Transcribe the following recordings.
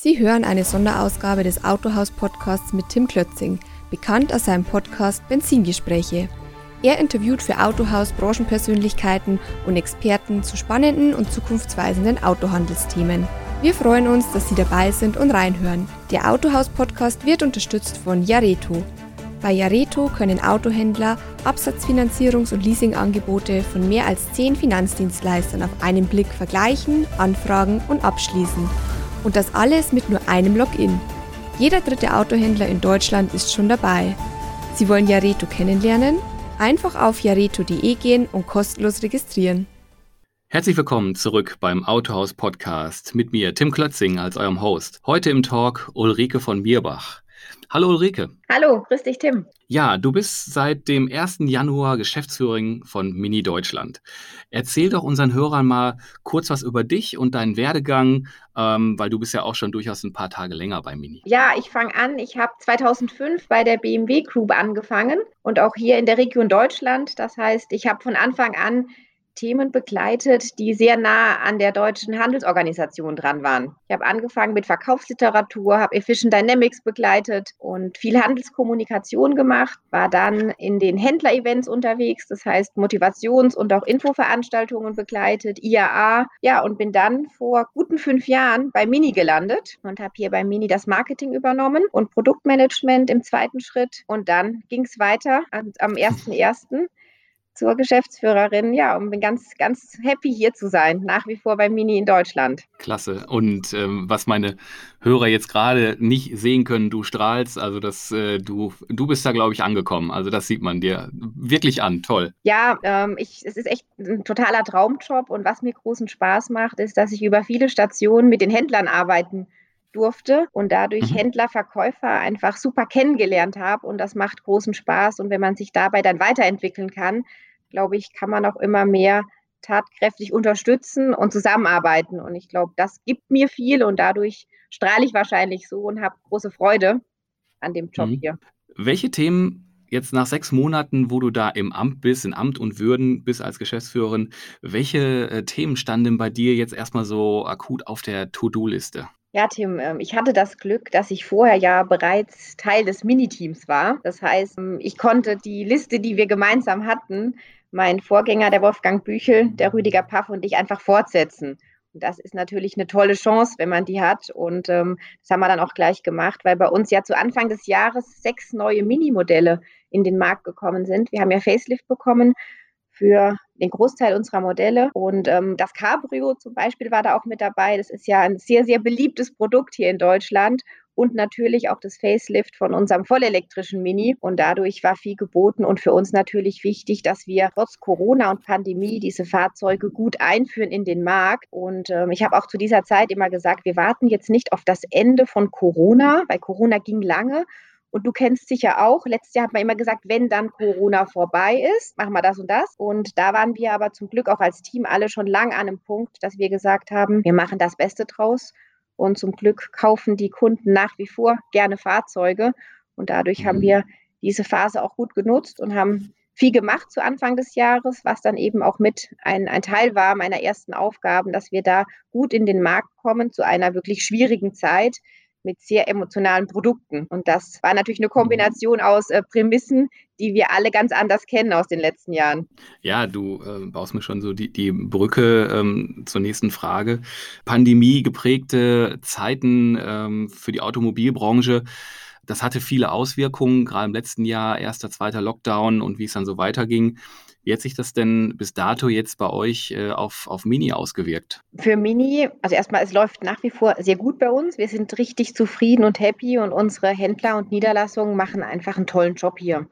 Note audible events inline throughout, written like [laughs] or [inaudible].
Sie hören eine Sonderausgabe des Autohaus-Podcasts mit Tim Klötzing, bekannt aus seinem Podcast Benzingespräche. Er interviewt für Autohaus Branchenpersönlichkeiten und Experten zu spannenden und zukunftsweisenden Autohandelsthemen. Wir freuen uns, dass Sie dabei sind und reinhören. Der Autohaus-Podcast wird unterstützt von Jareto. Bei Jareto können Autohändler Absatzfinanzierungs- und Leasingangebote von mehr als zehn Finanzdienstleistern auf einen Blick vergleichen, anfragen und abschließen. Und das alles mit nur einem Login. Jeder dritte Autohändler in Deutschland ist schon dabei. Sie wollen Jareto kennenlernen? Einfach auf jareto.de gehen und kostenlos registrieren. Herzlich willkommen zurück beim Autohaus Podcast mit mir, Tim Klötzing, als eurem Host. Heute im Talk Ulrike von Mierbach. Hallo Ulrike. Hallo, grüß dich Tim. Ja, du bist seit dem 1. Januar Geschäftsführerin von Mini Deutschland. Erzähl doch unseren Hörern mal kurz was über dich und deinen Werdegang, ähm, weil du bist ja auch schon durchaus ein paar Tage länger bei Mini. Ja, ich fange an. Ich habe 2005 bei der BMW Group angefangen und auch hier in der Region Deutschland. Das heißt, ich habe von Anfang an Themen begleitet, die sehr nah an der deutschen Handelsorganisation dran waren. Ich habe angefangen mit Verkaufsliteratur, habe Efficient Dynamics begleitet und viel Handelskommunikation gemacht, war dann in den Händler-Events unterwegs, das heißt Motivations- und auch Infoveranstaltungen begleitet, IAA, ja, und bin dann vor guten fünf Jahren bei Mini gelandet und habe hier bei Mini das Marketing übernommen und Produktmanagement im zweiten Schritt. Und dann ging es weiter am [laughs] 1.1 zur Geschäftsführerin. Ja, und bin ganz, ganz happy hier zu sein, nach wie vor bei Mini in Deutschland. Klasse. Und ähm, was meine Hörer jetzt gerade nicht sehen können, du strahlst, also das, äh, du, du bist da, glaube ich, angekommen. Also das sieht man dir wirklich an. Toll. Ja, ähm, ich, es ist echt ein totaler Traumjob und was mir großen Spaß macht, ist, dass ich über viele Stationen mit den Händlern arbeiten durfte und dadurch mhm. Händler, Verkäufer einfach super kennengelernt habe und das macht großen Spaß und wenn man sich dabei dann weiterentwickeln kann, glaube ich, kann man auch immer mehr tatkräftig unterstützen und zusammenarbeiten. Und ich glaube, das gibt mir viel und dadurch strahle ich wahrscheinlich so und habe große Freude an dem Job mhm. hier. Welche Themen jetzt nach sechs Monaten, wo du da im Amt bist, in Amt und Würden bist als Geschäftsführerin, welche äh, Themen standen bei dir jetzt erstmal so akut auf der To-Do-Liste? Ja, Tim, ähm, ich hatte das Glück, dass ich vorher ja bereits Teil des Miniteams war. Das heißt, ähm, ich konnte die Liste, die wir gemeinsam hatten, mein Vorgänger, der Wolfgang Büchel, der Rüdiger Paff und ich einfach fortsetzen. Und das ist natürlich eine tolle Chance, wenn man die hat. Und ähm, das haben wir dann auch gleich gemacht, weil bei uns ja zu Anfang des Jahres sechs neue Minimodelle in den Markt gekommen sind. Wir haben ja Facelift bekommen für den Großteil unserer Modelle. Und ähm, das Cabrio zum Beispiel war da auch mit dabei. Das ist ja ein sehr, sehr beliebtes Produkt hier in Deutschland und natürlich auch das Facelift von unserem vollelektrischen Mini. Und dadurch war viel geboten und für uns natürlich wichtig, dass wir trotz Corona und Pandemie diese Fahrzeuge gut einführen in den Markt. Und ähm, ich habe auch zu dieser Zeit immer gesagt, wir warten jetzt nicht auf das Ende von Corona, weil Corona ging lange. Und du kennst sicher auch, letztes Jahr hat man immer gesagt, wenn dann Corona vorbei ist, machen wir das und das. Und da waren wir aber zum Glück auch als Team alle schon lang an einem Punkt, dass wir gesagt haben, wir machen das Beste draus und zum Glück kaufen die Kunden nach wie vor gerne Fahrzeuge. Und dadurch haben mhm. wir diese Phase auch gut genutzt und haben viel gemacht zu Anfang des Jahres, was dann eben auch mit ein, ein Teil war meiner ersten Aufgaben, dass wir da gut in den Markt kommen zu einer wirklich schwierigen Zeit mit sehr emotionalen Produkten. Und das war natürlich eine Kombination aus äh, Prämissen, die wir alle ganz anders kennen aus den letzten Jahren. Ja, du äh, baust mir schon so die, die Brücke ähm, zur nächsten Frage. Pandemie geprägte Zeiten ähm, für die Automobilbranche. Das hatte viele Auswirkungen, gerade im letzten Jahr, erster, zweiter Lockdown und wie es dann so weiterging. Wie hat sich das denn bis dato jetzt bei euch äh, auf, auf Mini ausgewirkt? Für Mini, also erstmal, es läuft nach wie vor sehr gut bei uns. Wir sind richtig zufrieden und happy und unsere Händler und Niederlassungen machen einfach einen tollen Job hier.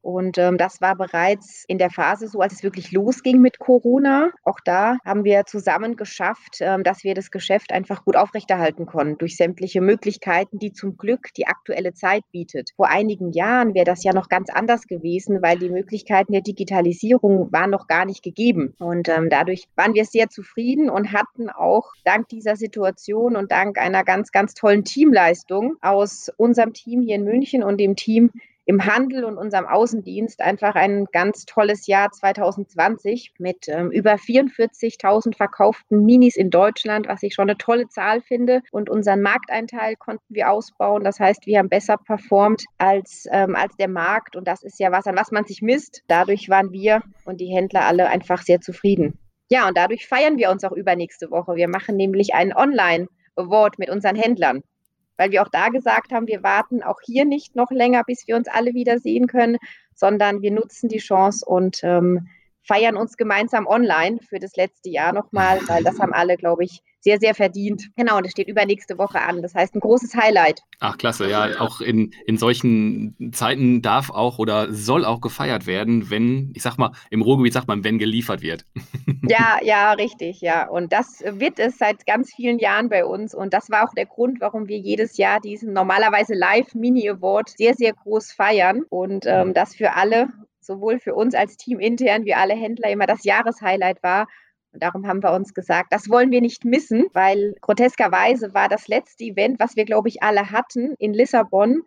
Und ähm, das war bereits in der Phase so, als es wirklich losging mit Corona. Auch da haben wir zusammen geschafft, ähm, dass wir das Geschäft einfach gut aufrechterhalten konnten durch sämtliche Möglichkeiten, die zum Glück die aktuelle Zeit bietet. Vor einigen Jahren wäre das ja noch ganz anders gewesen, weil die Möglichkeiten der Digitalisierung waren noch gar nicht gegeben. Und ähm, dadurch waren wir sehr zufrieden und hatten auch dank dieser Situation und dank einer ganz, ganz tollen Teamleistung aus unserem Team hier in München und dem Team im Handel und unserem Außendienst einfach ein ganz tolles Jahr 2020 mit ähm, über 44.000 verkauften Minis in Deutschland, was ich schon eine tolle Zahl finde. Und unseren Markteinteil konnten wir ausbauen. Das heißt, wir haben besser performt als, ähm, als der Markt. Und das ist ja was, an was man sich misst. Dadurch waren wir und die Händler alle einfach sehr zufrieden. Ja, und dadurch feiern wir uns auch übernächste Woche. Wir machen nämlich einen Online-Award mit unseren Händlern weil wir auch da gesagt haben, wir warten auch hier nicht noch länger, bis wir uns alle wieder sehen können, sondern wir nutzen die Chance und ähm, feiern uns gemeinsam online für das letzte Jahr nochmal, weil das haben alle, glaube ich, sehr, sehr verdient. Genau, und das steht übernächste Woche an. Das heißt, ein großes Highlight. Ach, klasse. Ja, auch in, in solchen Zeiten darf auch oder soll auch gefeiert werden, wenn, ich sag mal, im Ruhrgebiet sagt man, wenn geliefert wird. [laughs] Ja, ja, richtig, ja. Und das wird es seit ganz vielen Jahren bei uns. Und das war auch der Grund, warum wir jedes Jahr diesen normalerweise Live-Mini-Award sehr, sehr groß feiern. Und ähm, das für alle sowohl für uns als Team intern wie alle Händler immer das Jahreshighlight war. Und darum haben wir uns gesagt, das wollen wir nicht missen, weil groteskerweise war das letzte Event, was wir, glaube ich, alle hatten in Lissabon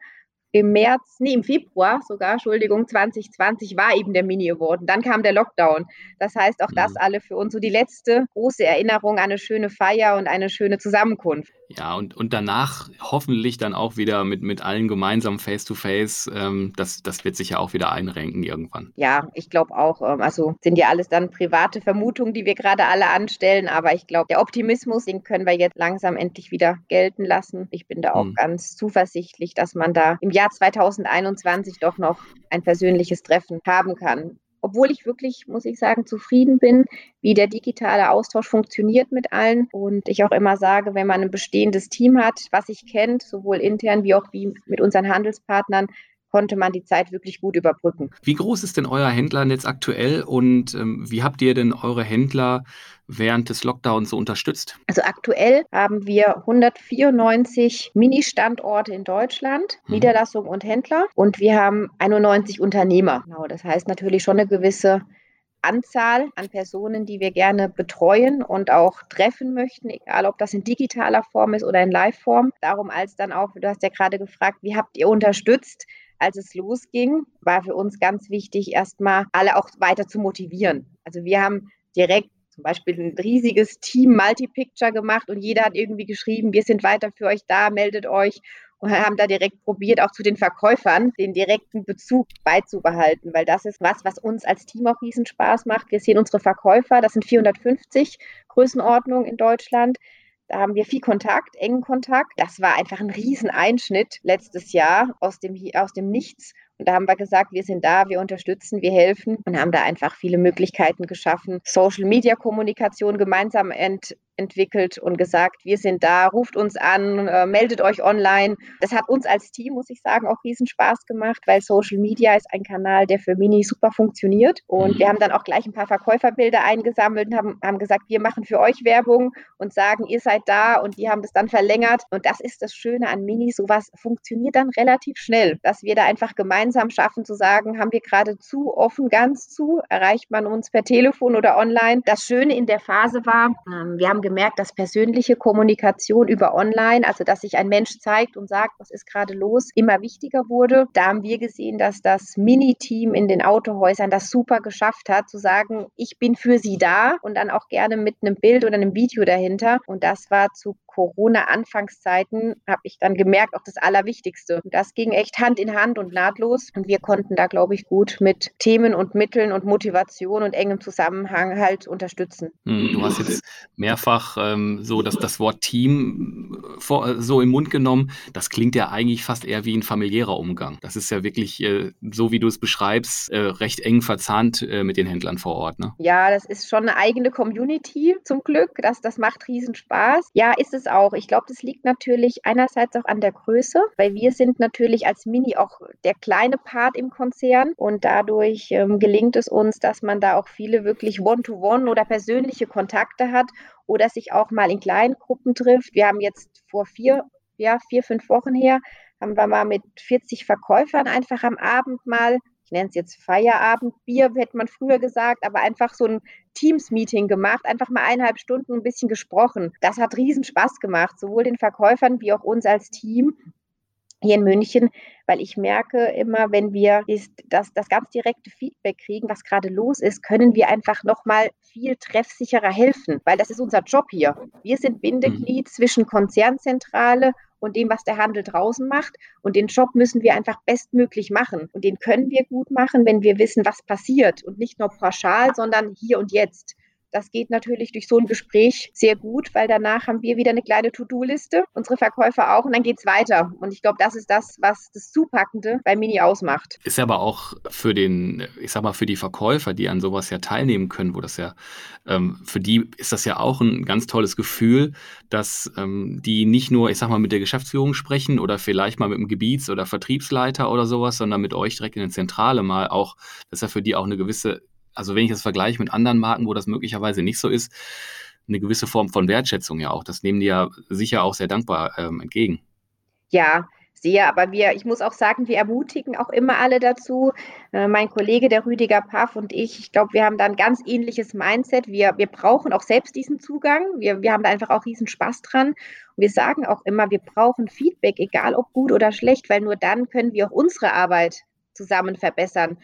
im März, nee, im Februar sogar, Entschuldigung, 2020 war eben der Mini-Award und dann kam der Lockdown. Das heißt, auch das mhm. alle für uns so die letzte große Erinnerung an eine schöne Feier und eine schöne Zusammenkunft. Ja, und, und danach hoffentlich dann auch wieder mit, mit allen gemeinsam face-to-face. -face, ähm, das, das wird sich ja auch wieder einrenken irgendwann. Ja, ich glaube auch. Ähm, also sind ja alles dann private Vermutungen, die wir gerade alle anstellen, aber ich glaube, der Optimismus, den können wir jetzt langsam endlich wieder gelten lassen. Ich bin da auch mhm. ganz zuversichtlich, dass man da im Jahr Jahr 2021 doch noch ein persönliches Treffen haben kann. Obwohl ich wirklich, muss ich sagen, zufrieden bin, wie der digitale Austausch funktioniert mit allen. Und ich auch immer sage, wenn man ein bestehendes Team hat, was sich kennt, sowohl intern wie auch wie mit unseren Handelspartnern, konnte man die Zeit wirklich gut überbrücken. Wie groß ist denn euer Händlernetz aktuell und ähm, wie habt ihr denn eure Händler während des Lockdowns so unterstützt? Also aktuell haben wir 194 Mini-Standorte in Deutschland, hm. Niederlassungen und Händler und wir haben 91 Unternehmer. Genau, das heißt natürlich schon eine gewisse Anzahl an Personen, die wir gerne betreuen und auch treffen möchten, egal ob das in digitaler Form ist oder in Live-Form. Darum als dann auch, du hast ja gerade gefragt, wie habt ihr unterstützt? Als es losging, war für uns ganz wichtig, erstmal alle auch weiter zu motivieren. Also wir haben direkt zum Beispiel ein riesiges Team Multi-Picture gemacht und jeder hat irgendwie geschrieben, wir sind weiter für euch da, meldet euch und haben da direkt probiert, auch zu den Verkäufern den direkten Bezug beizubehalten, weil das ist was, was uns als Team auch riesen Spaß macht. Wir sehen unsere Verkäufer, das sind 450 Größenordnungen in Deutschland. Da haben wir viel Kontakt, engen Kontakt. Das war einfach ein Rieseneinschnitt letztes Jahr aus dem, aus dem Nichts. Und da haben wir gesagt, wir sind da, wir unterstützen, wir helfen und haben da einfach viele Möglichkeiten geschaffen, Social-Media-Kommunikation gemeinsam ent entwickelt und gesagt, wir sind da, ruft uns an, äh, meldet euch online. Das hat uns als Team, muss ich sagen, auch riesen Spaß gemacht, weil Social Media ist ein Kanal, der für Mini super funktioniert. Und wir haben dann auch gleich ein paar Verkäuferbilder eingesammelt und haben, haben gesagt, wir machen für euch Werbung und sagen, ihr seid da und die haben das dann verlängert. Und das ist das Schöne an Mini, sowas funktioniert dann relativ schnell, dass wir da einfach gemeinsam schaffen zu sagen, haben wir gerade zu, offen, ganz zu, erreicht man uns per Telefon oder online. Das Schöne in der Phase war, ähm, wir haben gemerkt, dass persönliche Kommunikation über Online, also dass sich ein Mensch zeigt und sagt, was ist gerade los, immer wichtiger wurde. Da haben wir gesehen, dass das Mini-Team in den Autohäusern das super geschafft hat, zu sagen, ich bin für Sie da und dann auch gerne mit einem Bild oder einem Video dahinter. Und das war zu Corona-Anfangszeiten, habe ich dann gemerkt, auch das Allerwichtigste. Das ging echt Hand in Hand und nahtlos. Und wir konnten da, glaube ich, gut mit Themen und Mitteln und Motivation und engem Zusammenhang halt unterstützen. Hm, du hast jetzt mehrfach ähm, so dass das Wort Team äh, vor, äh, so im Mund genommen. Das klingt ja eigentlich fast eher wie ein familiärer Umgang. Das ist ja wirklich, äh, so wie du es beschreibst, äh, recht eng verzahnt äh, mit den Händlern vor Ort. Ne? Ja, das ist schon eine eigene Community zum Glück. Das, das macht riesen Spaß. Ja, ist es es auch. Ich glaube, das liegt natürlich einerseits auch an der Größe, weil wir sind natürlich als Mini auch der kleine Part im Konzern und dadurch ähm, gelingt es uns, dass man da auch viele wirklich One-to-One -one oder persönliche Kontakte hat oder sich auch mal in kleinen Gruppen trifft. Wir haben jetzt vor vier, ja, vier, fünf Wochen her, haben wir mal mit 40 Verkäufern einfach am Abend mal ich nenne es jetzt Feierabendbier, hätte man früher gesagt, aber einfach so ein Teams-Meeting gemacht, einfach mal eineinhalb Stunden ein bisschen gesprochen. Das hat riesen Spaß gemacht, sowohl den Verkäufern wie auch uns als Team. hier in München, weil ich merke immer, wenn wir das, das ganz direkte Feedback kriegen, was gerade los ist, können wir einfach nochmal viel treffsicherer helfen, weil das ist unser Job hier. Wir sind Bindeglied mhm. zwischen Konzernzentrale und dem, was der Handel draußen macht. Und den Job müssen wir einfach bestmöglich machen. Und den können wir gut machen, wenn wir wissen, was passiert und nicht nur pauschal, sondern hier und jetzt. Das geht natürlich durch so ein Gespräch sehr gut, weil danach haben wir wieder eine kleine To-Do-Liste, unsere Verkäufer auch und dann geht es weiter. Und ich glaube, das ist das, was das Zupackende bei Mini ausmacht. Ist aber auch für den, ich sag mal, für die Verkäufer, die an sowas ja teilnehmen können, wo das ja, ähm, für die ist das ja auch ein ganz tolles Gefühl, dass ähm, die nicht nur, ich sag mal, mit der Geschäftsführung sprechen oder vielleicht mal mit dem Gebiets- oder Vertriebsleiter oder sowas, sondern mit euch direkt in der Zentrale mal auch, das ist ja für die auch eine gewisse also wenn ich das vergleiche mit anderen Marken, wo das möglicherweise nicht so ist, eine gewisse Form von Wertschätzung ja auch. Das nehmen die ja sicher auch sehr dankbar ähm, entgegen. Ja, sehr, aber wir, ich muss auch sagen, wir ermutigen auch immer alle dazu. Äh, mein Kollege, der Rüdiger Paff und ich, ich glaube, wir haben da ein ganz ähnliches Mindset. Wir, wir brauchen auch selbst diesen Zugang. Wir, wir haben da einfach auch riesen Spaß dran. Und wir sagen auch immer, wir brauchen Feedback, egal ob gut oder schlecht, weil nur dann können wir auch unsere Arbeit zusammen verbessern.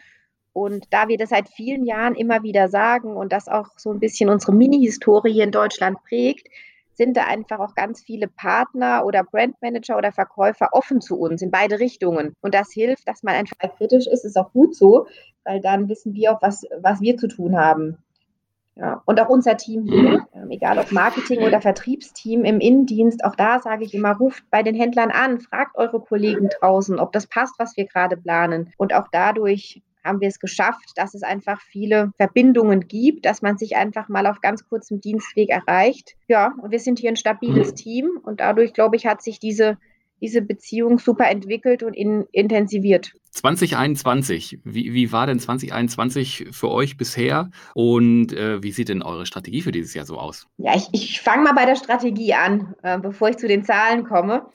Und da wir das seit vielen Jahren immer wieder sagen und das auch so ein bisschen unsere Mini-Historie in Deutschland prägt, sind da einfach auch ganz viele Partner oder Brandmanager oder Verkäufer offen zu uns in beide Richtungen. Und das hilft, dass man einfach kritisch ist, ist auch gut so, weil dann wissen wir auch, was, was wir zu tun haben. Ja, und auch unser Team hier, ähm, egal ob Marketing oder Vertriebsteam im Innendienst, auch da sage ich immer, ruft bei den Händlern an, fragt eure Kollegen draußen, ob das passt, was wir gerade planen. Und auch dadurch haben wir es geschafft, dass es einfach viele Verbindungen gibt, dass man sich einfach mal auf ganz kurzem Dienstweg erreicht. Ja, und wir sind hier ein stabiles mhm. Team und dadurch, glaube ich, hat sich diese, diese Beziehung super entwickelt und in, intensiviert. 2021, wie, wie war denn 2021 für euch bisher und äh, wie sieht denn eure Strategie für dieses Jahr so aus? Ja, ich, ich fange mal bei der Strategie an, äh, bevor ich zu den Zahlen komme.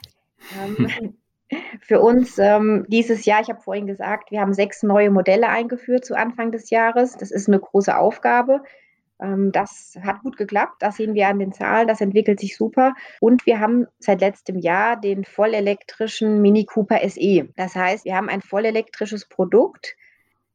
Ähm, [laughs] Für uns ähm, dieses Jahr, ich habe vorhin gesagt, wir haben sechs neue Modelle eingeführt zu Anfang des Jahres. Das ist eine große Aufgabe. Ähm, das hat gut geklappt. Das sehen wir an den Zahlen. Das entwickelt sich super. Und wir haben seit letztem Jahr den vollelektrischen Mini Cooper SE. Das heißt, wir haben ein vollelektrisches Produkt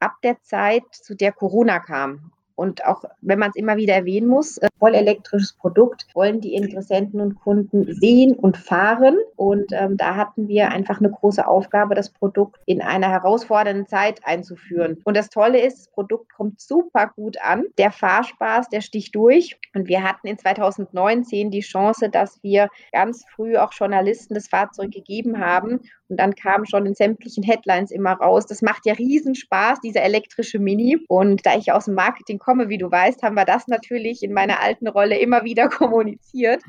ab der Zeit, zu der Corona kam. Und auch wenn man es immer wieder erwähnen muss, äh, voll elektrisches Produkt wollen die Interessenten und Kunden sehen und fahren. Und ähm, da hatten wir einfach eine große Aufgabe, das Produkt in einer herausfordernden Zeit einzuführen. Und das Tolle ist, das Produkt kommt super gut an. Der Fahrspaß, der sticht durch. Und wir hatten in 2019 die Chance, dass wir ganz früh auch Journalisten das Fahrzeug gegeben haben. Und dann kam schon in sämtlichen Headlines immer raus. Das macht ja riesen Spaß, dieser elektrische Mini. Und da ich aus dem Marketing komme, wie du weißt, haben wir das natürlich in meiner alten Rolle immer wieder [laughs] kommuniziert.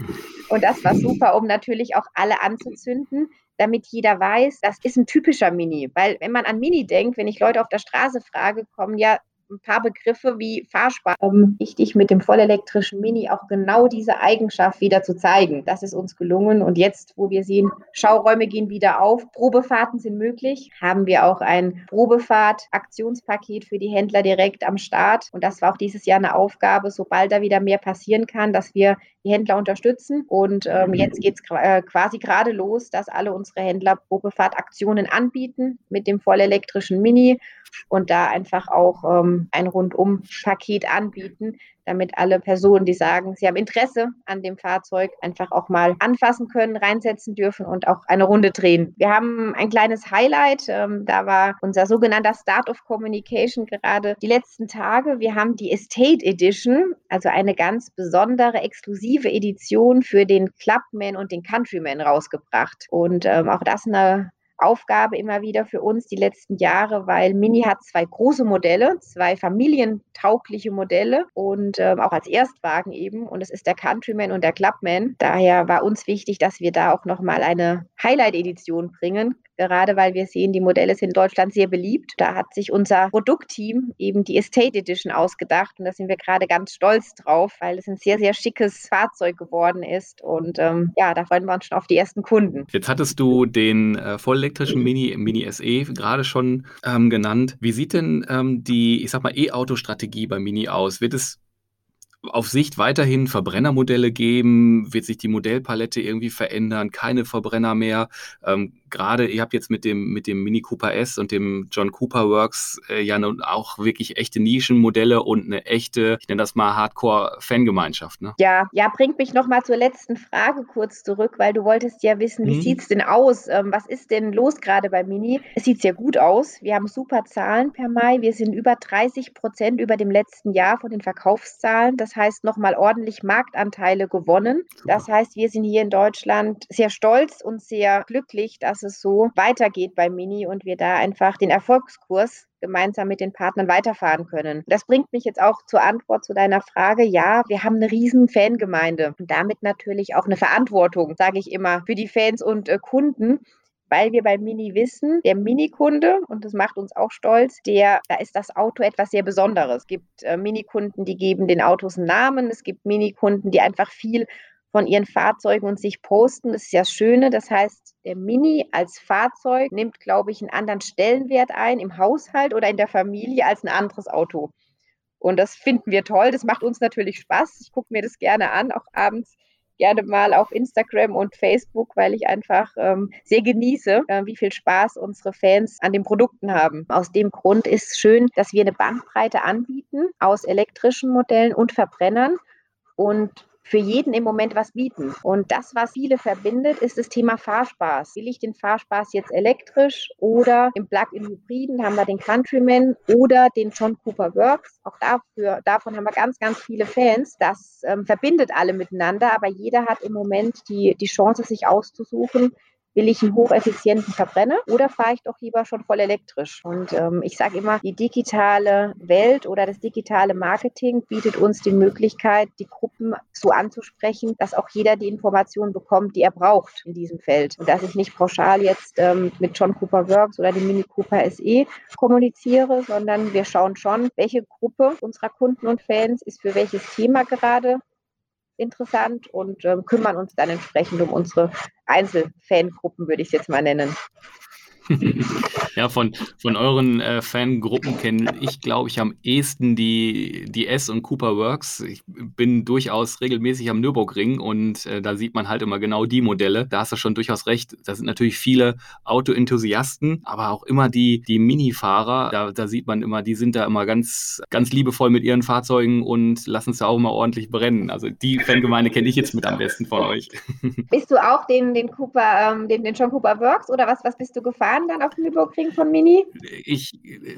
Und das war super, um natürlich auch alle anzuzünden damit jeder weiß, das ist ein typischer Mini. Weil wenn man an Mini denkt, wenn ich Leute auf der Straße frage, kommen ja ein paar Begriffe wie Fahrspar. Um, wichtig mit dem vollelektrischen Mini auch genau diese Eigenschaft wieder zu zeigen. Das ist uns gelungen. Und jetzt, wo wir sehen, Schauräume gehen wieder auf, Probefahrten sind möglich, haben wir auch ein Probefahrt-Aktionspaket für die Händler direkt am Start. Und das war auch dieses Jahr eine Aufgabe, sobald da wieder mehr passieren kann, dass wir die Händler unterstützen. Und ähm, jetzt geht es äh, quasi gerade los, dass alle unsere Händler Probefahrtaktionen anbieten mit dem vollelektrischen Mini und da einfach auch ähm, ein Rundum-Paket anbieten, damit alle Personen, die sagen, sie haben Interesse an dem Fahrzeug, einfach auch mal anfassen können, reinsetzen dürfen und auch eine Runde drehen. Wir haben ein kleines Highlight. Ähm, da war unser sogenannter Start of Communication gerade die letzten Tage. Wir haben die Estate Edition, also eine ganz besondere, exklusive Edition für den Clubman und den Countryman rausgebracht. Und ähm, auch das eine Aufgabe immer wieder für uns die letzten Jahre, weil Mini hat zwei große Modelle, zwei familientaugliche Modelle und äh, auch als Erstwagen eben. Und es ist der Countryman und der Clubman. Daher war uns wichtig, dass wir da auch nochmal eine Highlight-Edition bringen, gerade weil wir sehen, die Modelle sind in Deutschland sehr beliebt. Da hat sich unser Produktteam eben die Estate Edition ausgedacht und da sind wir gerade ganz stolz drauf, weil es ein sehr, sehr schickes Fahrzeug geworden ist und ähm, ja, da freuen wir uns schon auf die ersten Kunden. Jetzt hattest du den äh, vollelektrischen Mini, Mini SE gerade schon ähm, genannt. Wie sieht denn ähm, die, ich sag mal, E-Auto-Strategie bei Mini aus? Wird es auf Sicht weiterhin Verbrennermodelle geben? Wird sich die Modellpalette irgendwie verändern? Keine Verbrenner mehr? Ähm, gerade, ihr habt jetzt mit dem, mit dem Mini Cooper S und dem John Cooper Works äh, ja nun auch wirklich echte Nischenmodelle und eine echte, ich nenne das mal Hardcore-Fangemeinschaft. Ne? Ja, ja, bringt mich nochmal zur letzten Frage kurz zurück, weil du wolltest ja wissen, wie mhm. sieht es denn aus? Ähm, was ist denn los gerade bei Mini? Es sieht sehr gut aus. Wir haben super Zahlen per Mai. Wir sind über 30 Prozent über dem letzten Jahr von den Verkaufszahlen. Das heißt, nochmal ordentlich Marktanteile gewonnen. Super. Das heißt, wir sind hier in Deutschland sehr stolz und sehr glücklich, dass es so weitergeht bei Mini und wir da einfach den Erfolgskurs gemeinsam mit den Partnern weiterfahren können. Das bringt mich jetzt auch zur Antwort zu deiner Frage. Ja, wir haben eine riesen Fangemeinde und damit natürlich auch eine Verantwortung, sage ich immer, für die Fans und äh, Kunden weil wir bei Mini wissen, der Mini-Kunde, und das macht uns auch stolz, der, da ist das Auto etwas sehr Besonderes. Es gibt äh, Mini-Kunden, die geben den Autos einen Namen. Es gibt Mini-Kunden, die einfach viel von ihren Fahrzeugen und sich posten. Das ist ja das Schöne. Das heißt, der Mini als Fahrzeug nimmt, glaube ich, einen anderen Stellenwert ein im Haushalt oder in der Familie als ein anderes Auto. Und das finden wir toll. Das macht uns natürlich Spaß. Ich gucke mir das gerne an, auch abends gerne mal auf Instagram und Facebook, weil ich einfach ähm, sehr genieße, äh, wie viel Spaß unsere Fans an den Produkten haben. Aus dem Grund ist schön, dass wir eine Bandbreite anbieten aus elektrischen Modellen und Verbrennern. Und für jeden im Moment was bieten. Und das, was viele verbindet, ist das Thema Fahrspaß. Will ich den Fahrspaß jetzt elektrisch oder im Plug-in-Hybriden haben wir den Countryman oder den John Cooper Works. Auch dafür, davon haben wir ganz, ganz viele Fans. Das ähm, verbindet alle miteinander, aber jeder hat im Moment die, die Chance, sich auszusuchen, will ich einen hocheffizienten Verbrenner oder fahre ich doch lieber schon voll elektrisch? Und ähm, ich sage immer, die digitale Welt oder das digitale Marketing bietet uns die Möglichkeit, die Gruppen so anzusprechen, dass auch jeder die Informationen bekommt, die er braucht in diesem Feld. Und dass ich nicht pauschal jetzt ähm, mit John Cooper Works oder dem Mini Cooper SE kommuniziere, sondern wir schauen schon, welche Gruppe unserer Kunden und Fans ist für welches Thema gerade interessant und ähm, kümmern uns dann entsprechend um unsere Einzelfangruppen, würde ich es jetzt mal nennen. [laughs] ja, von, von euren äh, Fangruppen kenne ich, glaube ich, am ehesten die, die S und Cooper Works. Ich bin durchaus regelmäßig am Nürburgring und äh, da sieht man halt immer genau die Modelle. Da hast du schon durchaus recht. Da sind natürlich viele Autoenthusiasten, aber auch immer die, die Minifahrer. Da, da sieht man immer, die sind da immer ganz, ganz liebevoll mit ihren Fahrzeugen und lassen es da auch immer ordentlich brennen. Also die Fangemeinde kenne ich jetzt mit am besten von euch. [laughs] Bist du auch den, den Cooper, ähm, den, den John Cooper Works oder was, was bist du gefahren? Gefahren dann auf dem Nürburgring von Mini? Ich,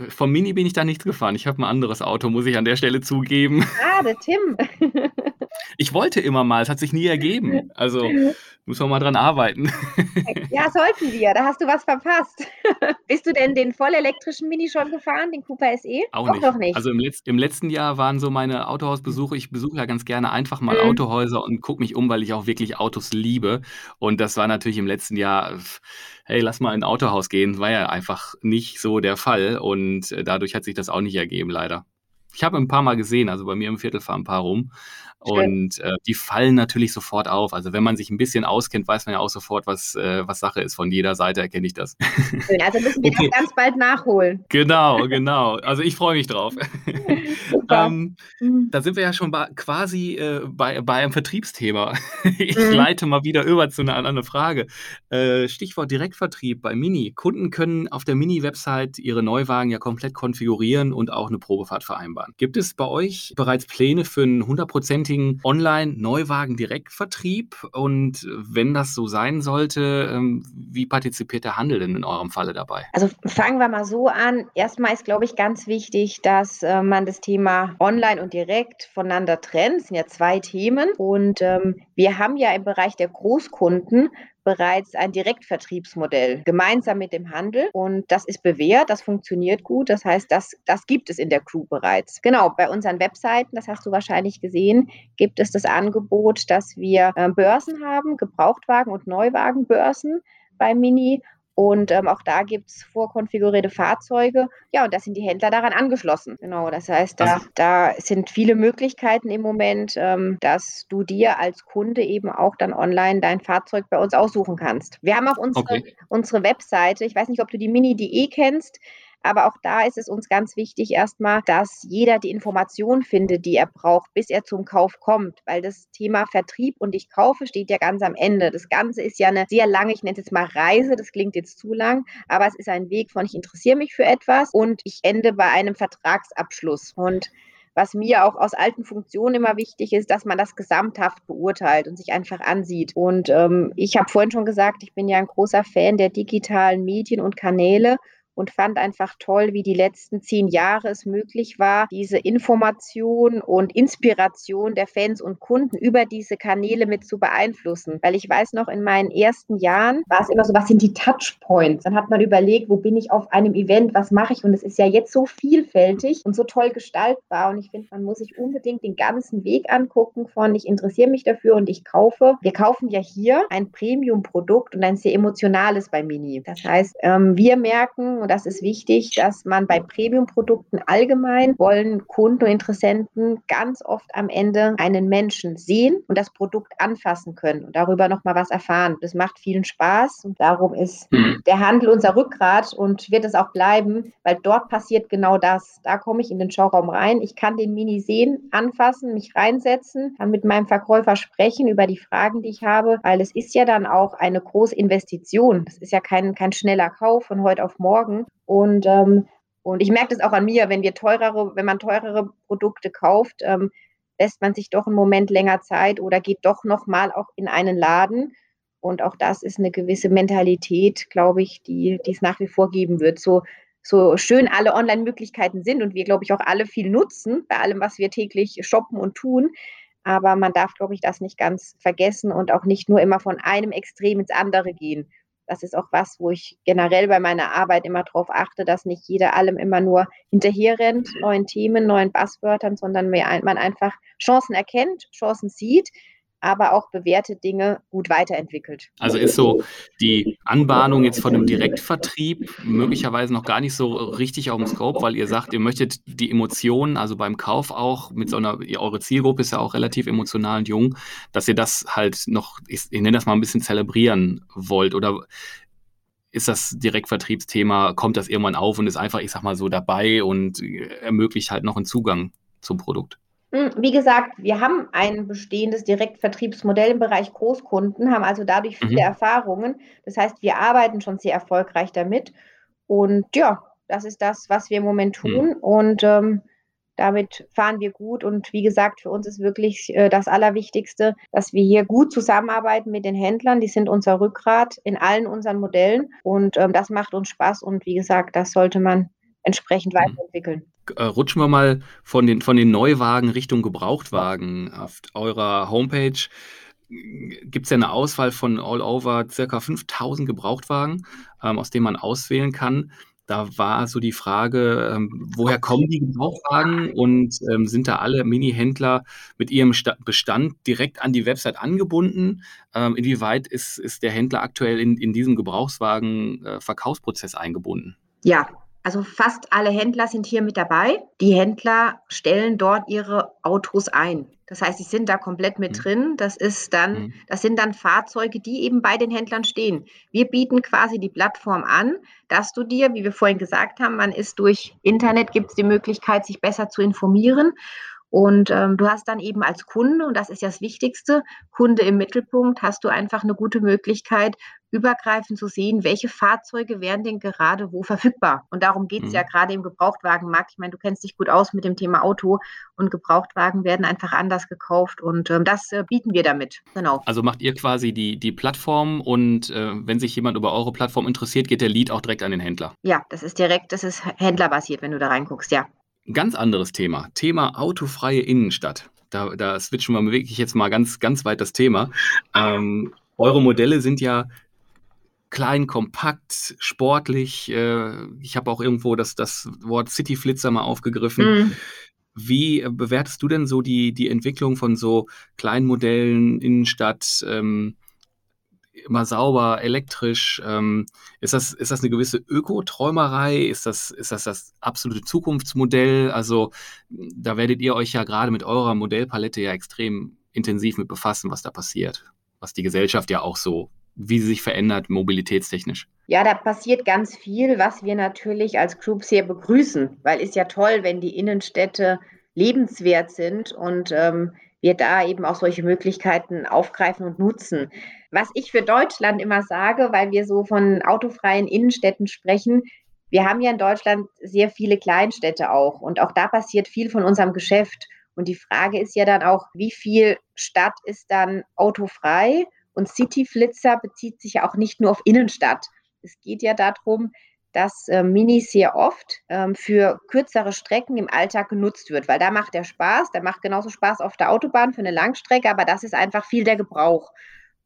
vom Mini bin ich da nicht gefahren. Ich habe ein anderes Auto, muss ich an der Stelle zugeben. Ah, der Tim. [laughs] ich wollte immer mal, es hat sich nie ergeben. Also [laughs] muss man mal dran arbeiten. Ja, sollten wir. Da hast du was verpasst. [laughs] Bist du denn den vollelektrischen Mini schon gefahren, den Cooper SE? Auch nicht. Noch nicht. Also im, Letz-, im, letzten Jahr waren so meine Autohausbesuche. Ich besuche ja ganz gerne einfach mal mhm. Autohäuser und gucke mich um, weil ich auch wirklich Autos liebe. Und das war natürlich im letzten Jahr hey, lass mal in ein Autohaus gehen, war ja einfach nicht so der Fall und äh, dadurch hat sich das auch nicht ergeben, leider. Ich habe ein paar Mal gesehen, also bei mir im Viertel fahren ein paar rum. Und äh, die fallen natürlich sofort auf. Also wenn man sich ein bisschen auskennt, weiß man ja auch sofort, was, äh, was Sache ist. Von jeder Seite erkenne ich das. Also müssen wir [laughs] okay. das ganz bald nachholen. Genau, genau. Also ich freue mich drauf. [laughs] ähm, mhm. Da sind wir ja schon bei, quasi äh, bei, bei einem Vertriebsthema. [laughs] ich mhm. leite mal wieder über zu einer anderen Frage. Äh, Stichwort Direktvertrieb bei Mini. Kunden können auf der Mini-Website ihre Neuwagen ja komplett konfigurieren und auch eine Probefahrt vereinbaren. Gibt es bei euch bereits Pläne für einen 100% einzigen Online-Neuwagen-Direktvertrieb? Und wenn das so sein sollte, ähm, wie partizipiert der Handel denn in eurem Falle dabei? Also fangen wir mal so an. Erstmal ist, glaube ich, ganz wichtig, dass äh, man das Thema Online und Direkt voneinander trennt. Das sind ja zwei Themen. Und ähm, wir haben ja im Bereich der Großkunden bereits ein Direktvertriebsmodell gemeinsam mit dem Handel und das ist bewährt, das funktioniert gut. Das heißt, das, das gibt es in der Crew bereits. Genau, bei unseren Webseiten, das hast du wahrscheinlich gesehen, gibt es das Angebot, dass wir äh, Börsen haben, Gebrauchtwagen und Neuwagenbörsen bei Mini und ähm, auch da gibt es vorkonfigurierte Fahrzeuge. Ja, und da sind die Händler daran angeschlossen. Genau, das heißt, da, da sind viele Möglichkeiten im Moment, ähm, dass du dir als Kunde eben auch dann online dein Fahrzeug bei uns aussuchen kannst. Wir haben auch unsere, okay. unsere Webseite, ich weiß nicht, ob du die mini.de kennst. Aber auch da ist es uns ganz wichtig erstmal, dass jeder die Information findet, die er braucht, bis er zum Kauf kommt. Weil das Thema Vertrieb und ich kaufe steht ja ganz am Ende. Das Ganze ist ja eine sehr lange, ich nenne es jetzt mal Reise, das klingt jetzt zu lang, aber es ist ein Weg von ich interessiere mich für etwas und ich ende bei einem Vertragsabschluss. Und was mir auch aus alten Funktionen immer wichtig ist, dass man das gesamthaft beurteilt und sich einfach ansieht. Und ähm, ich habe vorhin schon gesagt, ich bin ja ein großer Fan der digitalen Medien und Kanäle und fand einfach toll, wie die letzten zehn Jahre es möglich war, diese Information und Inspiration der Fans und Kunden über diese Kanäle mit zu beeinflussen. Weil ich weiß noch, in meinen ersten Jahren war es immer so, was sind die Touchpoints? Dann hat man überlegt, wo bin ich auf einem Event, was mache ich? Und es ist ja jetzt so vielfältig und so toll gestaltbar. Und ich finde, man muss sich unbedingt den ganzen Weg angucken von ich interessiere mich dafür und ich kaufe. Wir kaufen ja hier ein Premium-Produkt und ein sehr emotionales bei Mini. Das heißt, ähm, wir merken, und das ist wichtig, dass man bei Premium-Produkten allgemein wollen Kunden und Interessenten ganz oft am Ende einen Menschen sehen und das Produkt anfassen können und darüber nochmal was erfahren. Das macht vielen Spaß und darum ist mhm. der Handel unser Rückgrat und wird es auch bleiben, weil dort passiert genau das. Da komme ich in den Schauraum rein, ich kann den Mini sehen, anfassen, mich reinsetzen, kann mit meinem Verkäufer sprechen über die Fragen, die ich habe, weil es ist ja dann auch eine große Investition. Das ist ja kein, kein schneller Kauf von heute auf morgen morgen. Und, ähm, und ich merke das auch an mir, wenn wir teurere, wenn man teurere Produkte kauft, ähm, lässt man sich doch einen Moment länger Zeit oder geht doch nochmal auch in einen Laden. Und auch das ist eine gewisse Mentalität, glaube ich, die, die es nach wie vor geben wird. So, so schön alle Online-Möglichkeiten sind und wir, glaube ich, auch alle viel nutzen bei allem, was wir täglich shoppen und tun. Aber man darf, glaube ich, das nicht ganz vergessen und auch nicht nur immer von einem Extrem ins andere gehen das ist auch was, wo ich generell bei meiner Arbeit immer darauf achte, dass nicht jeder allem immer nur hinterher rennt, neuen Themen, neuen Buzzwörtern, sondern man einfach Chancen erkennt, Chancen sieht, aber auch bewährte Dinge gut weiterentwickelt. Also ist so die Anbahnung jetzt von einem Direktvertrieb möglicherweise noch gar nicht so richtig auf dem Scope, weil ihr sagt, ihr möchtet die Emotionen, also beim Kauf auch mit so einer, eure Zielgruppe ist ja auch relativ emotional und jung, dass ihr das halt noch, ich, ich nenne das mal ein bisschen zelebrieren wollt oder ist das Direktvertriebsthema, kommt das irgendwann auf und ist einfach, ich sag mal so, dabei und ermöglicht halt noch einen Zugang zum Produkt? Hm, wie gesagt, wir haben ein bestehendes Direktvertriebsmodell im Bereich Großkunden, haben also dadurch viele mhm. Erfahrungen. Das heißt, wir arbeiten schon sehr erfolgreich damit. Und ja, das ist das, was wir im Moment mhm. tun. Mhm. Und ähm, damit fahren wir gut. Und wie gesagt, für uns ist wirklich äh, das Allerwichtigste, dass wir hier gut zusammenarbeiten mit den Händlern. Die sind unser Rückgrat in allen unseren Modellen. Und ähm, das macht uns Spaß. Und wie gesagt, das sollte man entsprechend mhm. weiterentwickeln. Äh, rutschen wir mal von den, von den Neuwagen Richtung Gebrauchtwagen. Auf eurer Homepage gibt es ja eine Auswahl von all over circa 5000 Gebrauchtwagen, ähm, aus denen man auswählen kann. Da war so die Frage, ähm, woher kommen die Gebrauchtwagen und ähm, sind da alle Mini-Händler mit ihrem Sta Bestand direkt an die Website angebunden? Ähm, inwieweit ist, ist der Händler aktuell in, in diesem Gebrauchswagen-Verkaufsprozess äh, eingebunden? Ja, also fast alle Händler sind hier mit dabei. Die Händler stellen dort ihre Autos ein. Das heißt, sie sind da komplett mit mhm. drin. Das ist dann, mhm. das sind dann Fahrzeuge, die eben bei den Händlern stehen. Wir bieten quasi die Plattform an, dass du dir, wie wir vorhin gesagt haben, man ist durch Internet, gibt es die Möglichkeit, sich besser zu informieren. Und ähm, du hast dann eben als Kunde, und das ist ja das Wichtigste, Kunde im Mittelpunkt, hast du einfach eine gute Möglichkeit, übergreifend zu sehen, welche Fahrzeuge wären denn gerade wo verfügbar. Und darum geht es mhm. ja gerade im Gebrauchtwagenmarkt. Ich meine, du kennst dich gut aus mit dem Thema Auto und Gebrauchtwagen werden einfach anders gekauft und ähm, das äh, bieten wir damit. Genau. Also macht ihr quasi die, die Plattform und äh, wenn sich jemand über eure Plattform interessiert, geht der Lead auch direkt an den Händler. Ja, das ist direkt, das ist händlerbasiert, wenn du da reinguckst, ja. Ein ganz anderes Thema. Thema autofreie Innenstadt. Da, da switchen wir wirklich jetzt mal ganz, ganz weit das Thema. Ähm, eure Modelle sind ja klein, kompakt, sportlich. Äh, ich habe auch irgendwo das, das Wort Cityflitzer mal aufgegriffen. Mhm. Wie bewertest du denn so die, die Entwicklung von so kleinen Modellen, Innenstadt, ähm, immer sauber, elektrisch? Ähm, ist, das, ist das eine gewisse Ökoträumerei? Ist das, ist das das absolute Zukunftsmodell? Also da werdet ihr euch ja gerade mit eurer Modellpalette ja extrem intensiv mit befassen, was da passiert, was die Gesellschaft ja auch so wie sie sich verändert mobilitätstechnisch? Ja, da passiert ganz viel, was wir natürlich als Group sehr begrüßen, weil ist ja toll, wenn die Innenstädte lebenswert sind und ähm, wir da eben auch solche Möglichkeiten aufgreifen und nutzen. Was ich für Deutschland immer sage, weil wir so von autofreien Innenstädten sprechen, wir haben ja in Deutschland sehr viele Kleinstädte auch und auch da passiert viel von unserem Geschäft. Und die Frage ist ja dann auch, wie viel Stadt ist dann autofrei? Und Cityflitzer bezieht sich ja auch nicht nur auf Innenstadt. Es geht ja darum, dass äh, Mini sehr oft ähm, für kürzere Strecken im Alltag genutzt wird, weil da macht der Spaß, der macht genauso Spaß auf der Autobahn für eine Langstrecke, aber das ist einfach viel der Gebrauch.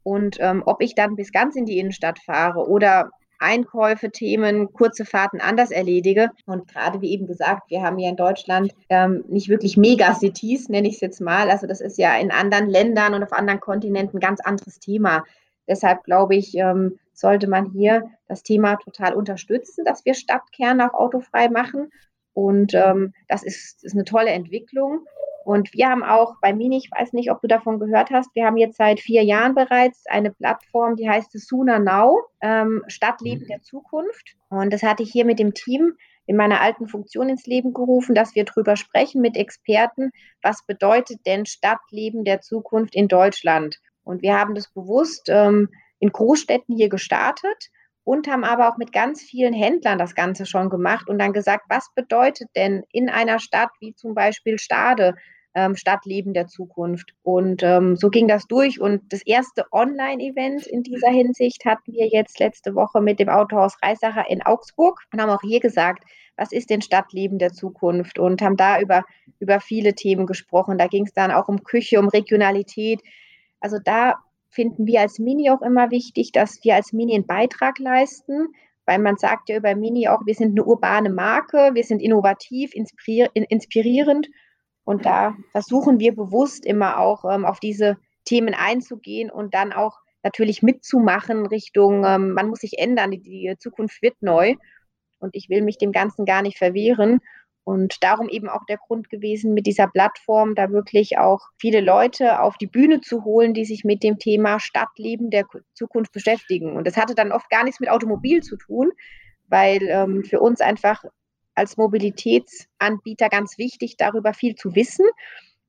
Und ähm, ob ich dann bis ganz in die Innenstadt fahre oder Einkäufe, Themen, kurze Fahrten anders erledige. Und gerade wie eben gesagt, wir haben ja in Deutschland ähm, nicht wirklich Megacities, nenne ich es jetzt mal. Also das ist ja in anderen Ländern und auf anderen Kontinenten ein ganz anderes Thema. Deshalb glaube ich, ähm, sollte man hier das Thema total unterstützen, dass wir Stadtkerne auch autofrei machen. Und ähm, das ist, ist eine tolle Entwicklung. Und wir haben auch bei Mini, ich weiß nicht, ob du davon gehört hast, wir haben jetzt seit vier Jahren bereits eine Plattform, die heißt Sooner Now, ähm, Stadtleben mhm. der Zukunft. Und das hatte ich hier mit dem Team in meiner alten Funktion ins Leben gerufen, dass wir darüber sprechen mit Experten, was bedeutet denn Stadtleben der Zukunft in Deutschland. Und wir haben das bewusst ähm, in Großstädten hier gestartet und haben aber auch mit ganz vielen Händlern das Ganze schon gemacht und dann gesagt, was bedeutet denn in einer Stadt wie zum Beispiel Stade ähm, Stadtleben der Zukunft? Und ähm, so ging das durch. Und das erste Online-Event in dieser Hinsicht hatten wir jetzt letzte Woche mit dem Autohaus Reisacher in Augsburg und haben auch hier gesagt, was ist denn Stadtleben der Zukunft? Und haben da über, über viele Themen gesprochen. Da ging es dann auch um Küche, um Regionalität. Also da finden wir als Mini auch immer wichtig, dass wir als Mini einen Beitrag leisten, weil man sagt ja über Mini auch, wir sind eine urbane Marke, wir sind innovativ, inspirierend. Und da versuchen wir bewusst immer auch ähm, auf diese Themen einzugehen und dann auch natürlich mitzumachen Richtung, ähm, man muss sich ändern, die, die Zukunft wird neu. Und ich will mich dem Ganzen gar nicht verwehren und darum eben auch der Grund gewesen, mit dieser Plattform da wirklich auch viele Leute auf die Bühne zu holen, die sich mit dem Thema Stadtleben der Zukunft beschäftigen. Und das hatte dann oft gar nichts mit Automobil zu tun, weil ähm, für uns einfach als Mobilitätsanbieter ganz wichtig, darüber viel zu wissen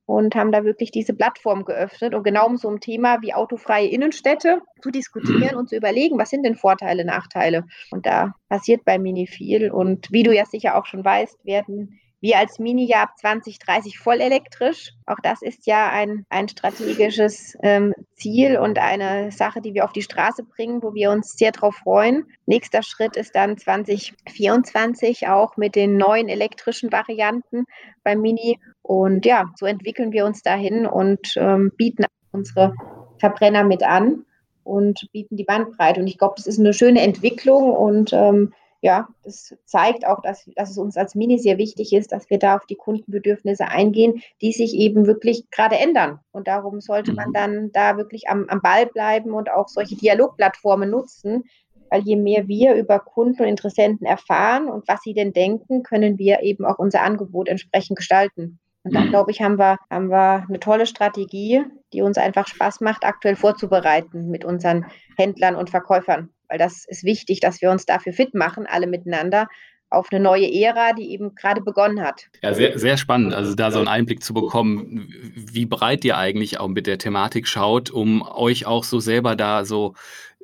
und haben da wirklich diese Plattform geöffnet, um genau um so ein Thema wie autofreie Innenstädte zu diskutieren und zu überlegen, was sind denn Vorteile, Nachteile. Und da passiert bei Mini viel. Und wie du ja sicher auch schon weißt, werden wir als Mini ja ab 2030 voll elektrisch. Auch das ist ja ein, ein strategisches ähm, Ziel und eine Sache, die wir auf die Straße bringen, wo wir uns sehr darauf freuen. Nächster Schritt ist dann 2024 auch mit den neuen elektrischen Varianten beim Mini. Und ja, so entwickeln wir uns dahin und ähm, bieten unsere Verbrenner mit an und bieten die Bandbreite. Und ich glaube, das ist eine schöne Entwicklung und ähm, ja, das zeigt auch, dass, dass es uns als Mini sehr wichtig ist, dass wir da auf die Kundenbedürfnisse eingehen, die sich eben wirklich gerade ändern. Und darum sollte man mhm. dann da wirklich am, am Ball bleiben und auch solche Dialogplattformen nutzen, weil je mehr wir über Kunden und Interessenten erfahren und was sie denn denken, können wir eben auch unser Angebot entsprechend gestalten. Und dann, mhm. glaube ich, haben wir, haben wir eine tolle Strategie, die uns einfach Spaß macht, aktuell vorzubereiten mit unseren Händlern und Verkäufern weil das ist wichtig, dass wir uns dafür fit machen, alle miteinander, auf eine neue Ära, die eben gerade begonnen hat. Ja, sehr, sehr spannend, also da so einen Einblick zu bekommen, wie breit ihr eigentlich auch mit der Thematik schaut, um euch auch so selber da so,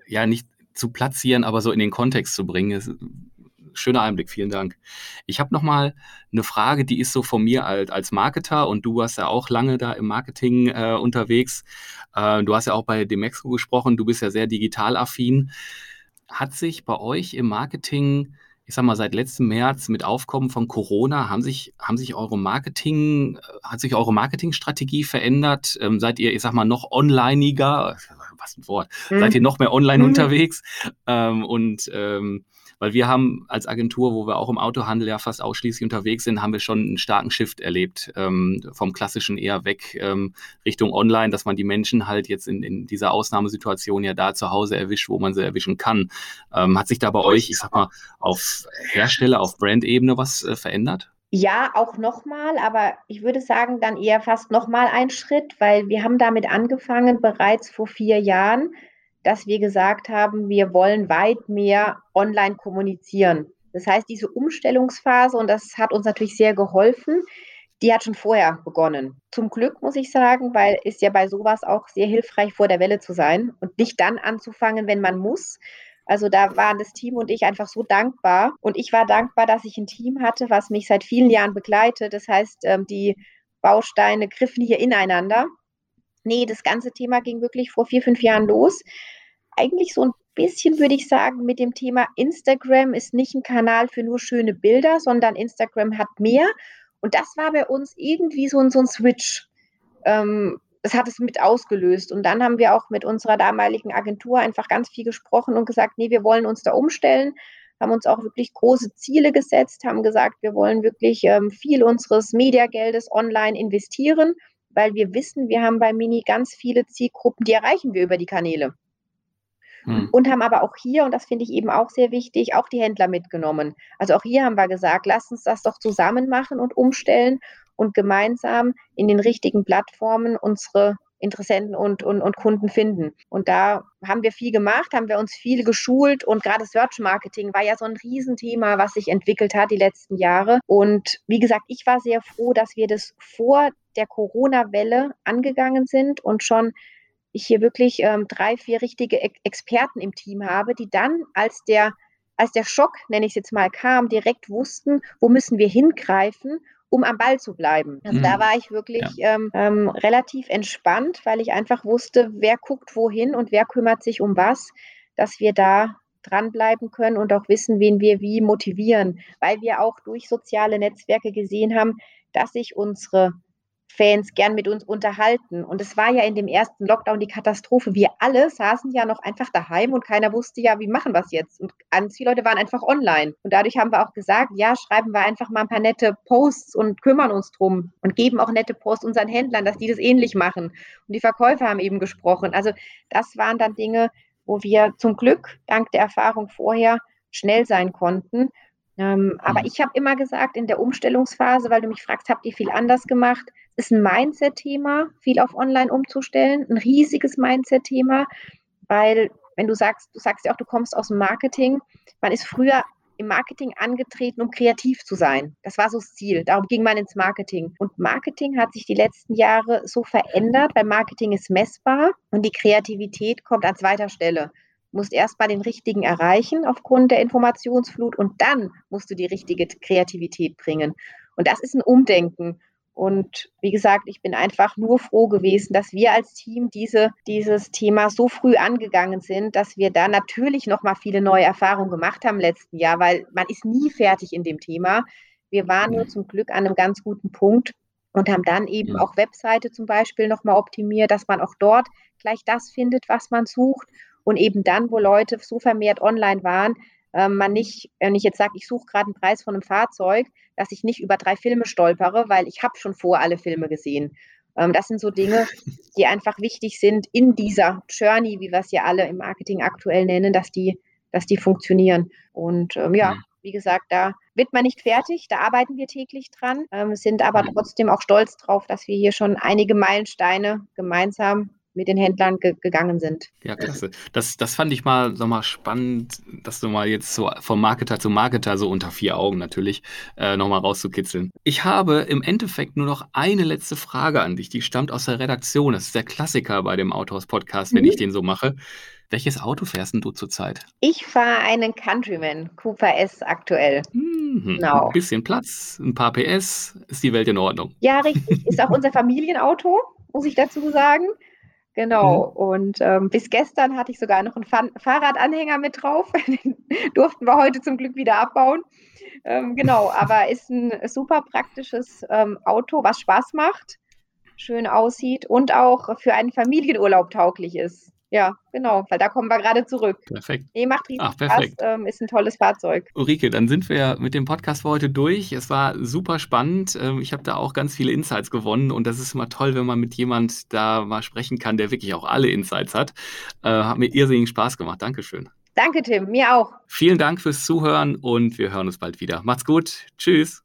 ja, nicht zu platzieren, aber so in den Kontext zu bringen. Schöner Einblick, vielen Dank. Ich habe noch mal eine Frage, die ist so von mir als, als Marketer und du warst ja auch lange da im Marketing äh, unterwegs. Äh, du hast ja auch bei Demexco gesprochen, du bist ja sehr digital affin hat sich bei euch im Marketing, ich sag mal, seit letztem März mit Aufkommen von Corona, haben sich, haben sich eure Marketing, hat sich eure Marketingstrategie verändert? Ähm, seid ihr, ich sag mal, noch onlineiger? Was ein Wort. Hm. Seid ihr noch mehr online hm. unterwegs? Ähm, und ähm, weil wir haben als Agentur, wo wir auch im Autohandel ja fast ausschließlich unterwegs sind, haben wir schon einen starken Shift erlebt, ähm, vom klassischen eher weg ähm, Richtung Online, dass man die Menschen halt jetzt in, in dieser Ausnahmesituation ja da zu Hause erwischt, wo man sie erwischen kann. Ähm, hat sich da bei euch, ich sag mal, auf Hersteller, auf Brandebene was äh, verändert? Ja, auch nochmal, aber ich würde sagen, dann eher fast nochmal ein Schritt, weil wir haben damit angefangen bereits vor vier Jahren dass wir gesagt haben, wir wollen weit mehr online kommunizieren. Das heißt, diese Umstellungsphase, und das hat uns natürlich sehr geholfen, die hat schon vorher begonnen. Zum Glück muss ich sagen, weil es ja bei sowas auch sehr hilfreich vor der Welle zu sein und nicht dann anzufangen, wenn man muss. Also da waren das Team und ich einfach so dankbar. Und ich war dankbar, dass ich ein Team hatte, was mich seit vielen Jahren begleitet. Das heißt, ähm, die Bausteine griffen hier ineinander. Nee, das ganze Thema ging wirklich vor vier, fünf Jahren los. Eigentlich so ein bisschen würde ich sagen, mit dem Thema Instagram ist nicht ein Kanal für nur schöne Bilder, sondern Instagram hat mehr. Und das war bei uns irgendwie so, so ein Switch. Ähm, das hat es mit ausgelöst. Und dann haben wir auch mit unserer damaligen Agentur einfach ganz viel gesprochen und gesagt, nee, wir wollen uns da umstellen, haben uns auch wirklich große Ziele gesetzt, haben gesagt, wir wollen wirklich ähm, viel unseres Mediageldes online investieren, weil wir wissen, wir haben bei Mini ganz viele Zielgruppen, die erreichen wir über die Kanäle. Hm. Und haben aber auch hier, und das finde ich eben auch sehr wichtig, auch die Händler mitgenommen. Also auch hier haben wir gesagt, lasst uns das doch zusammen machen und umstellen und gemeinsam in den richtigen Plattformen unsere Interessenten und, und, und Kunden finden. Und da haben wir viel gemacht, haben wir uns viel geschult und gerade Search Marketing war ja so ein Riesenthema, was sich entwickelt hat die letzten Jahre. Und wie gesagt, ich war sehr froh, dass wir das vor der Corona-Welle angegangen sind und schon ich hier wirklich ähm, drei, vier richtige Experten im Team habe, die dann, als der, als der Schock, nenne ich es jetzt mal, kam, direkt wussten, wo müssen wir hingreifen, um am Ball zu bleiben. Also mhm. da war ich wirklich ja. ähm, ähm, relativ entspannt, weil ich einfach wusste, wer guckt wohin und wer kümmert sich um was, dass wir da dranbleiben können und auch wissen, wen wir wie motivieren, weil wir auch durch soziale Netzwerke gesehen haben, dass sich unsere Fans gern mit uns unterhalten. Und es war ja in dem ersten Lockdown die Katastrophe. Wir alle saßen ja noch einfach daheim und keiner wusste ja, wie machen wir es jetzt. Und ganz viele Leute waren einfach online. Und dadurch haben wir auch gesagt, ja, schreiben wir einfach mal ein paar nette Posts und kümmern uns drum und geben auch nette Posts unseren Händlern, dass die das ähnlich machen. Und die Verkäufer haben eben gesprochen. Also das waren dann Dinge, wo wir zum Glück dank der Erfahrung vorher schnell sein konnten. Ähm, aber mhm. ich habe immer gesagt, in der Umstellungsphase, weil du mich fragst, habt ihr viel anders gemacht? ist ein Mindset-Thema, viel auf Online umzustellen, ein riesiges Mindset-Thema, weil wenn du sagst, du sagst ja auch, du kommst aus dem Marketing, man ist früher im Marketing angetreten, um kreativ zu sein. Das war so das Ziel. Darum ging man ins Marketing. Und Marketing hat sich die letzten Jahre so verändert, weil Marketing ist messbar und die Kreativität kommt an zweiter Stelle. Du musst erst mal den richtigen erreichen aufgrund der Informationsflut und dann musst du die richtige Kreativität bringen. Und das ist ein Umdenken. Und wie gesagt, ich bin einfach nur froh gewesen, dass wir als Team diese, dieses Thema so früh angegangen sind, dass wir da natürlich noch mal viele neue Erfahrungen gemacht haben im letzten Jahr, weil man ist nie fertig in dem Thema. Wir waren nur zum Glück an einem ganz guten Punkt und haben dann eben auch Webseite zum Beispiel noch mal optimiert, dass man auch dort gleich das findet, was man sucht und eben dann, wo Leute so vermehrt online waren, äh, man nicht, wenn ich jetzt sage, ich suche gerade einen Preis von einem Fahrzeug, dass ich nicht über drei Filme stolpere, weil ich habe schon vor alle Filme gesehen. Ähm, das sind so Dinge, [laughs] die einfach wichtig sind in dieser Journey, wie wir es ja alle im Marketing aktuell nennen, dass die, dass die funktionieren. Und ähm, ja, mhm. wie gesagt, da wird man nicht fertig, da arbeiten wir täglich dran, ähm, sind aber mhm. trotzdem auch stolz drauf, dass wir hier schon einige Meilensteine gemeinsam mit den Händlern ge gegangen sind. Ja, klasse. Das, das fand ich mal so mal spannend, dass du mal jetzt so vom Marketer zu Marketer so unter vier Augen natürlich äh, nochmal rauszukitzeln. Ich habe im Endeffekt nur noch eine letzte Frage an dich, die stammt aus der Redaktion. Das ist der Klassiker bei dem Autors-Podcast, wenn mhm. ich den so mache. Welches Auto fährst du zurzeit? Ich fahre einen Countryman, Cooper S aktuell. Mhm. Genau. Ein bisschen Platz, ein paar PS, ist die Welt in Ordnung. Ja, richtig. Ist auch unser Familienauto, muss ich dazu sagen. Genau. Mhm. Und ähm, bis gestern hatte ich sogar noch einen Fa Fahrradanhänger mit drauf. [laughs] Den durften wir heute zum Glück wieder abbauen. Ähm, genau, [laughs] aber ist ein super praktisches ähm, Auto, was Spaß macht, schön aussieht und auch für einen Familienurlaub tauglich ist. Ja, genau, weil da kommen wir gerade zurück. Perfekt. Nee, macht riesig Ach, perfekt. Spaß, ähm, ist ein tolles Fahrzeug. Ulrike, dann sind wir mit dem Podcast für heute durch. Es war super spannend. Ähm, ich habe da auch ganz viele Insights gewonnen und das ist immer toll, wenn man mit jemand da mal sprechen kann, der wirklich auch alle Insights hat. Äh, hat mir irrsinnigen Spaß gemacht. Dankeschön. Danke, Tim. Mir auch. Vielen Dank fürs Zuhören und wir hören uns bald wieder. Macht's gut. Tschüss.